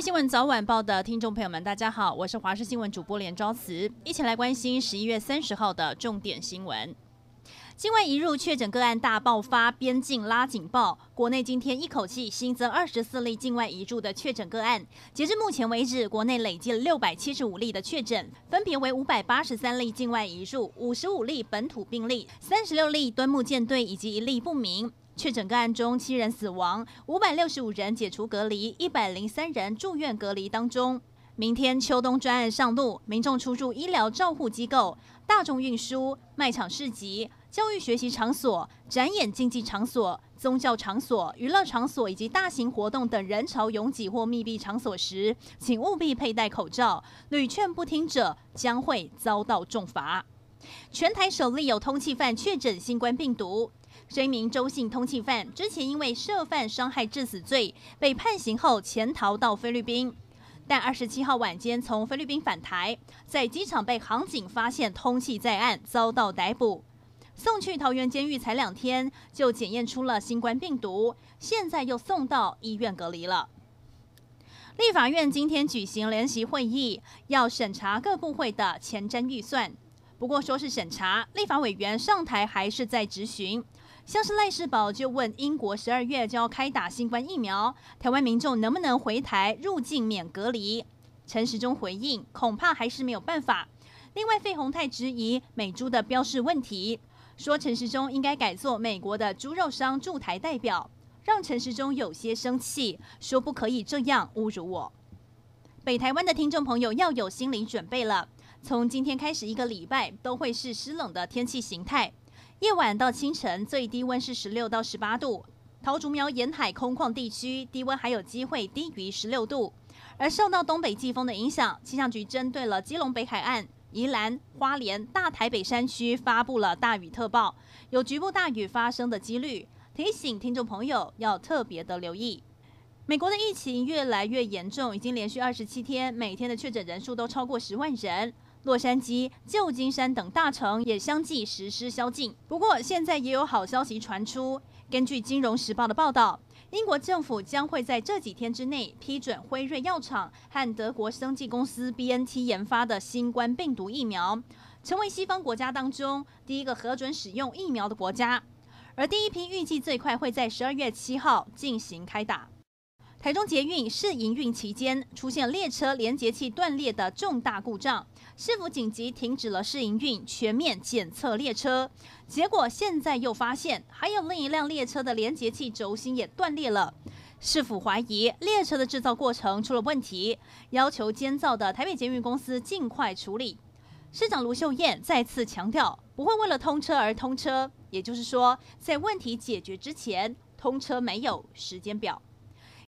新闻早晚报的听众朋友们，大家好，我是华视新闻主播连昭慈，一起来关心十一月三十号的重点新闻。境外移入确诊个案大爆发，边境拉警报。国内今天一口气新增二十四例境外移入的确诊个案，截至目前为止，国内累计六百七十五例的确诊，分别为五百八十三例境外移入，五十五例本土病例，三十六例端木舰队以及一例不明。确诊个案中，七人死亡，五百六十五人解除隔离，一百零三人住院隔离当中。明天秋冬专案上路，民众出入医疗照护机构、大众运输、卖场市集、教育学习场所、展演竞技场所、宗教场所、娱乐场所以及大型活动等人潮拥挤或密闭场所时，请务必佩戴口罩。屡劝不听者将会遭到重罚。全台首例有通缉犯确诊新冠病毒。这一名周姓通缉犯之前因为涉犯伤害致死罪被判刑后潜逃到菲律宾，但二十七号晚间从菲律宾返台，在机场被航警发现通缉在案，遭到逮捕，送去桃园监狱才两天就检验出了新冠病毒，现在又送到医院隔离了。立法院今天举行联席会议，要审查各部会的前瞻预算，不过说是审查，立法委员上台还是在质询。像是赖世宝就问英国十二月就要开打新冠疫苗，台湾民众能不能回台入境免隔离？陈时中回应，恐怕还是没有办法。另外，费鸿泰质疑美猪的标示问题，说陈时中应该改做美国的猪肉商驻台代表，让陈时中有些生气，说不可以这样侮辱我。北台湾的听众朋友要有心理准备了，从今天开始一个礼拜都会是湿冷的天气形态。夜晚到清晨，最低温是十六到十八度。桃竹苗沿海空旷地区低温还有机会低于十六度。而受到东北季风的影响，气象局针对了基隆北海岸、宜兰、花莲、大台北山区发布了大雨特报，有局部大雨发生的几率，提醒听众朋友要特别的留意。美国的疫情越来越严重，已经连续二十七天，每天的确诊人数都超过十万人。洛杉矶、旧金山等大城也相继实施宵禁。不过，现在也有好消息传出。根据《金融时报》的报道，英国政府将会在这几天之内批准辉瑞药厂和德国生技公司 BNT 研发的新冠病毒疫苗，成为西方国家当中第一个核准使用疫苗的国家。而第一批预计最快会在十二月七号进行开打。台中捷运试营运期间出现列车连结器断裂的重大故障，市府紧急停止了试营运，全面检测列车。结果现在又发现还有另一辆列车的连结器轴心也断裂了。市府怀疑列车的制造过程出了问题，要求监造的台北捷运公司尽快处理。市长卢秀燕再次强调，不会为了通车而通车，也就是说，在问题解决之前，通车没有时间表。